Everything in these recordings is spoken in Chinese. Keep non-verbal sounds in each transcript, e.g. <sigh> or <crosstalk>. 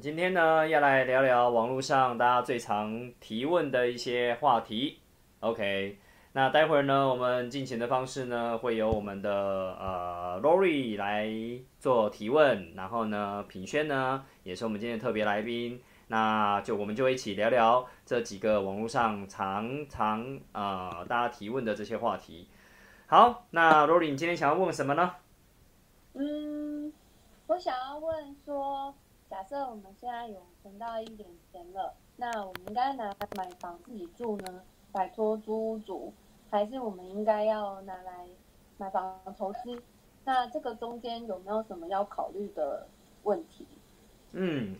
今天呢要来聊聊网络上大家最常提问的一些话题。OK，那待会儿呢，我们进行的方式呢，会由我们的呃 Lori 来做提问，然后呢，品轩呢也是我们今天的特别来宾，那就我们就一起聊聊这几个网络上常常呃大家提问的这些话题。好，那 Lori，你今天想要问什么呢？嗯，我想要问说，假设我们现在有存到一点钱了，那我们应该拿来买房自己住呢，摆脱租屋族，还是我们应该要拿来买房投资？那这个中间有没有什么要考虑的问题？嗯，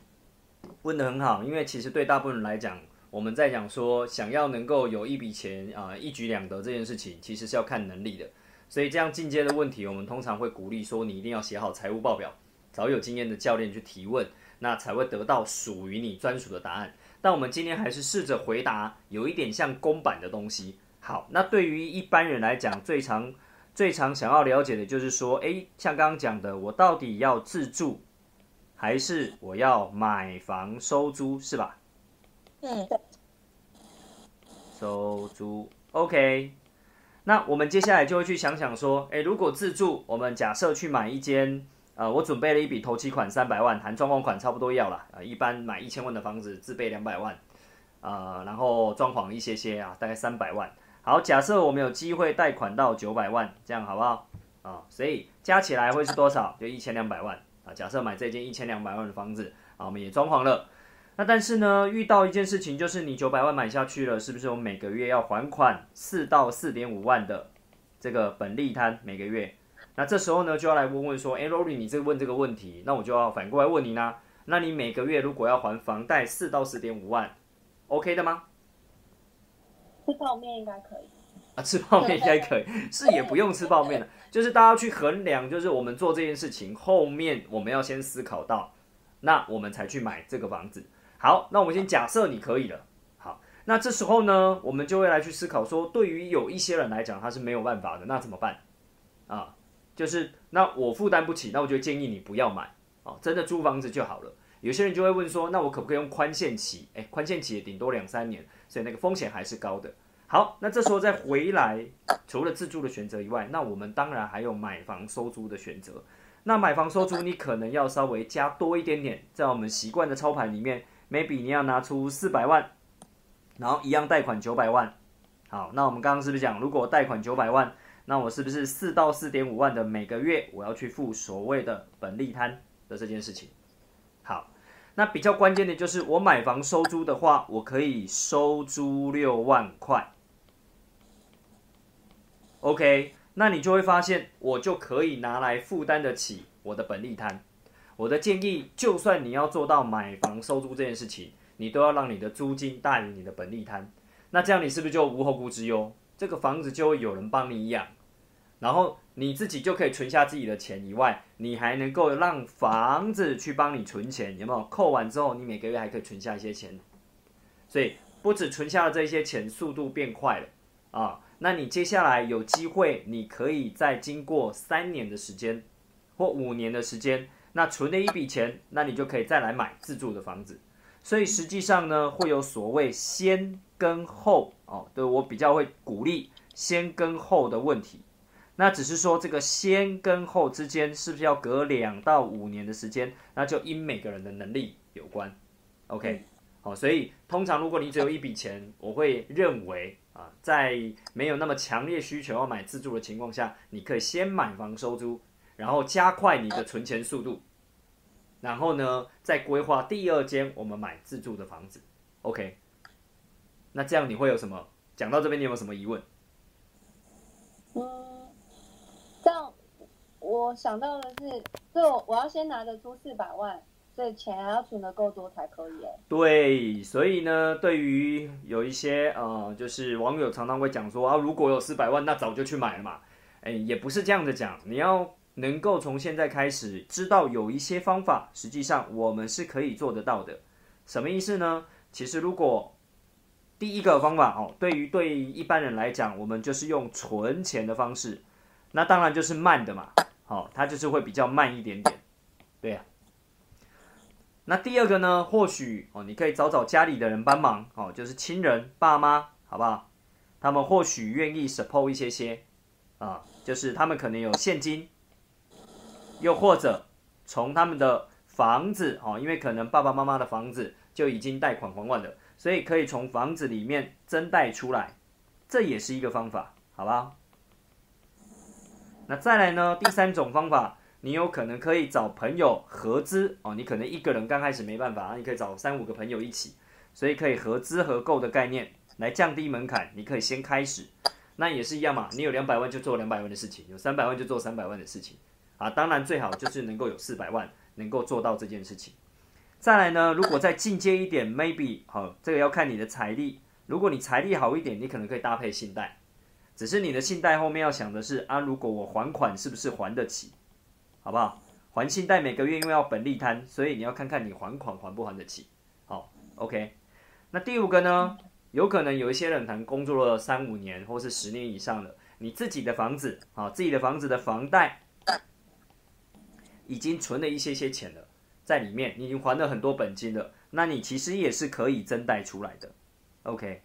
问的很好，因为其实对大部分人来讲，我们在讲说想要能够有一笔钱啊、一举两得这件事情，其实是要看能力的。所以这样进阶的问题，我们通常会鼓励说，你一定要写好财务报表，找有经验的教练去提问，那才会得到属于你专属的答案。但我们今天还是试着回答有一点像公版的东西。好，那对于一般人来讲，最常最常想要了解的就是说，诶，像刚刚讲的，我到底要自住，还是我要买房收租，是吧？嗯，收租，OK。那我们接下来就会去想想说，诶，如果自住，我们假设去买一间，呃，我准备了一笔头期款三百万，含装潢款差不多要了，呃，一般买一千万的房子自备两百万，呃，然后装潢一些些啊，大概三百万。好，假设我们有机会贷款到九百万，这样好不好？啊，所以加起来会是多少？就一千两百万啊。假设买这间一千两百万的房子啊，我们也装潢了。那但是呢，遇到一件事情，就是你九百万买下去了，是不是我每个月要还款四到四点五万的这个本利摊每个月？那这时候呢，就要来问问说，哎，Rory，你这问这个问题，那我就要反过来问你啦，那你每个月如果要还房贷四到四点五万，OK 的吗？吃泡面应该可以。啊，吃泡面应该可以，<laughs> 是也不用吃泡面的，就是大家去衡量，就是我们做这件事情后面我们要先思考到，那我们才去买这个房子。好，那我们先假设你可以了。好，那这时候呢，我们就会来去思考说，对于有一些人来讲，他是没有办法的，那怎么办？啊，就是那我负担不起，那我就建议你不要买哦，真的租房子就好了。有些人就会问说，那我可不可以用宽限期？哎，宽限期也顶多两三年，所以那个风险还是高的。好，那这时候再回来，除了自住的选择以外，那我们当然还有买房收租的选择。那买房收租，你可能要稍微加多一点点，在我们习惯的操盘里面，maybe 你要拿出四百万，然后一样贷款九百万。好，那我们刚刚是不是讲，如果贷款九百万，那我是不是四到四点五万的每个月我要去付所谓的本利摊的这件事情？好。那比较关键的就是，我买房收租的话，我可以收租六万块。OK，那你就会发现，我就可以拿来负担得起我的本利摊。我的建议，就算你要做到买房收租这件事情，你都要让你的租金大于你的本利摊。那这样你是不是就无后顾之忧？这个房子就会有人帮你养，然后你自己就可以存下自己的钱以外，你还能够让房子去帮你存钱，有没有？扣完之后，你每个月还可以存下一些钱，所以不止存下了这些钱，速度变快了啊。那你接下来有机会，你可以在经过三年的时间或五年的时间，那存了一笔钱，那你就可以再来买自住的房子。所以实际上呢，会有所谓先跟后哦，对我比较会鼓励先跟后的问题。那只是说这个先跟后之间是不是要隔两到五年的时间，那就因每个人的能力有关。OK，好，所以通常如果你只有一笔钱，我会认为。啊，在没有那么强烈需求要买自住的情况下，你可以先买房收租，然后加快你的存钱速度，然后呢，再规划第二间我们买自住的房子。OK，那这样你会有什么？讲到这边，你有没有什么疑问？我想到的是，就我要先拿得出四百万。所以钱还要存的够多才可以。对，所以呢，对于有一些呃，就是网友常常会讲说啊，如果有四百万，那早就去买了嘛。哎，也不是这样的讲，你要能够从现在开始知道有一些方法，实际上我们是可以做得到的。什么意思呢？其实如果第一个方法哦，对于对一般人来讲，我们就是用存钱的方式，那当然就是慢的嘛。好，它就是会比较慢一点点。对呀。那第二个呢，或许哦，你可以找找家里的人帮忙哦，就是亲人、爸妈，好不好？他们或许愿意 support 一些些啊，就是他们可能有现金，又或者从他们的房子哦，因为可能爸爸妈妈的房子就已经贷款还完了，所以可以从房子里面增贷出来，这也是一个方法，好不好？那再来呢，第三种方法。你有可能可以找朋友合资哦，你可能一个人刚开始没办法，你可以找三五个朋友一起，所以可以合资合购的概念来降低门槛。你可以先开始，那也是一样嘛。你有两百万就做两百万的事情，有三百万就做三百万的事情啊。当然最好就是能够有四百万能够做到这件事情。再来呢，如果再进阶一点，maybe 好，这个要看你的财力。如果你财力好一点，你可能可以搭配信贷，只是你的信贷后面要想的是啊，如果我还款是不是还得起？好不好？还信贷每个月因为要本利摊，所以你要看看你还款还不还得起。好，OK。那第五个呢？有可能有一些人谈工作了三五年或是十年以上的，你自己的房子啊，自己的房子的房贷已经存了一些些钱了，在里面你已经还了很多本金了，那你其实也是可以增贷出来的。OK。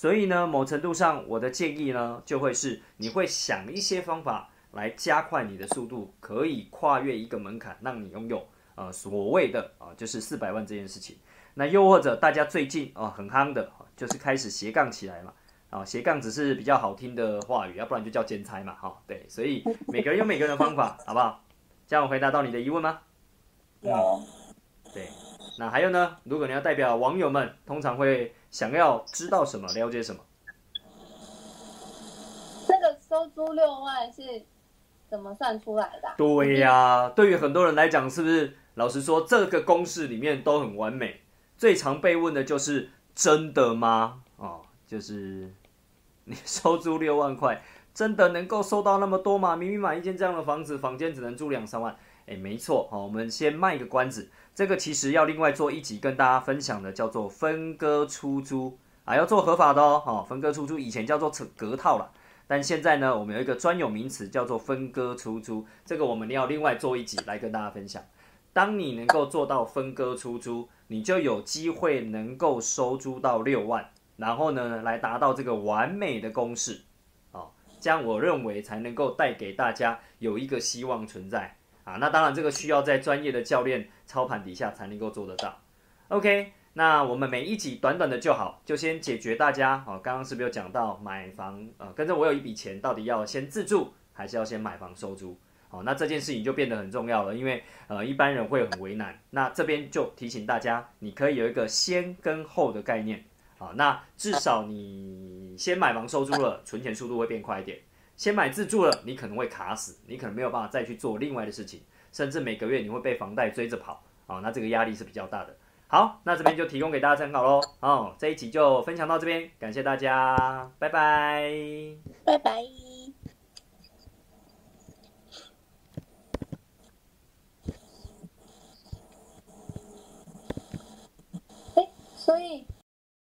所以呢，某程度上我的建议呢，就会是你会想一些方法。来加快你的速度，可以跨越一个门槛，让你拥有呃所谓的啊就是四百万这件事情。那又或者大家最近啊很夯的，就是开始斜杠起来嘛。啊斜杠只是比较好听的话语，要不然就叫兼差嘛。哈，对，所以每个人有每个人的方法，好不好？这样回答到你的疑问吗？有。对，那还有呢？如果你要代表网友们，通常会想要知道什么，了解什么？这个收租六万是。怎么算出来的？对呀，对于很多人来讲，是不是？老实说，这个公式里面都很完美。最常被问的就是“真的吗？”哦，就是 <laughs> 你收租六万块，真的能够收到那么多吗？明明买一间这样的房子，房间只能住两三万。哎，没错，好，我们先卖个关子。这个其实要另外做一集跟大家分享的，叫做分割出租啊，要做合法的哦。好，分割出租以前叫做隔套了。但现在呢，我们有一个专有名词叫做分割出租，这个我们要另外做一集来跟大家分享。当你能够做到分割出租，你就有机会能够收租到六万，然后呢，来达到这个完美的公式，哦，这样我认为才能够带给大家有一个希望存在啊。那当然，这个需要在专业的教练操盘底下才能够做得到。OK。那我们每一集短短的就好，就先解决大家哦。刚刚是不是有讲到买房？呃，跟着我有一笔钱，到底要先自住还是要先买房收租？好，那这件事情就变得很重要了，因为呃一般人会很为难。那这边就提醒大家，你可以有一个先跟后的概念啊。那至少你先买房收租了，存钱速度会变快一点。先买自住了你可能会卡死你可能没有办法再去做另外的事情甚至每个月你会被房贷追着跑啊那这个压力是比较大的。好那这边就提供给大家参考喽哦这一集就分享到这边感谢大家拜拜。拜拜所以